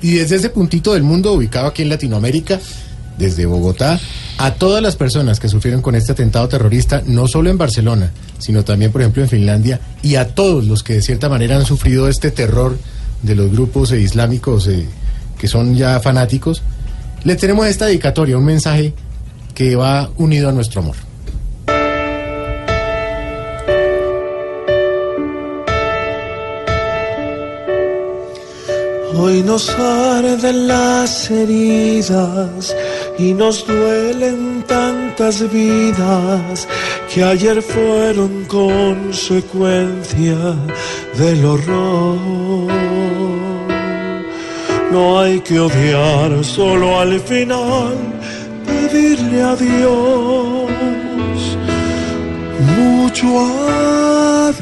Y desde ese puntito del mundo ubicado aquí en Latinoamérica, desde Bogotá, a todas las personas que sufrieron con este atentado terrorista, no solo en Barcelona, sino también, por ejemplo, en Finlandia, y a todos los que de cierta manera han sufrido este terror de los grupos islámicos eh, que son ya fanáticos, le tenemos esta dedicatoria, un mensaje que va unido a nuestro amor. Hoy nos arden las heridas y nos duelen tantas vidas que ayer fueron consecuencia del horror. No hay que odiar, solo al final pedirle a Dios mucho adiós.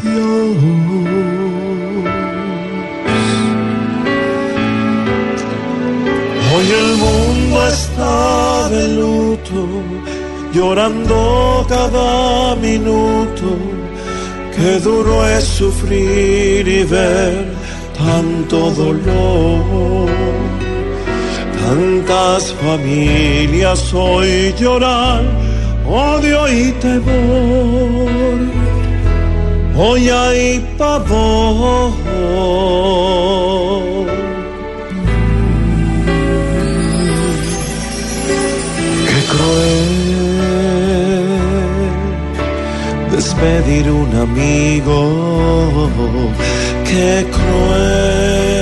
Hoy el mundo está de luto, llorando cada minuto. Qué duro es sufrir y ver tanto dolor. Tantas familias hoy lloran, odio y temor. Hoy hay pavor. Despedir un amigo. Qué cruel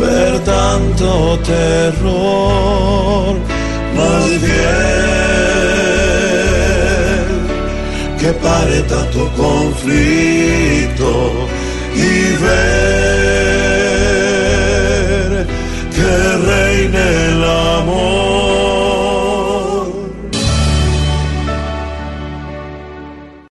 ver tanto terror. Más bien que pare tanto conflicto y ver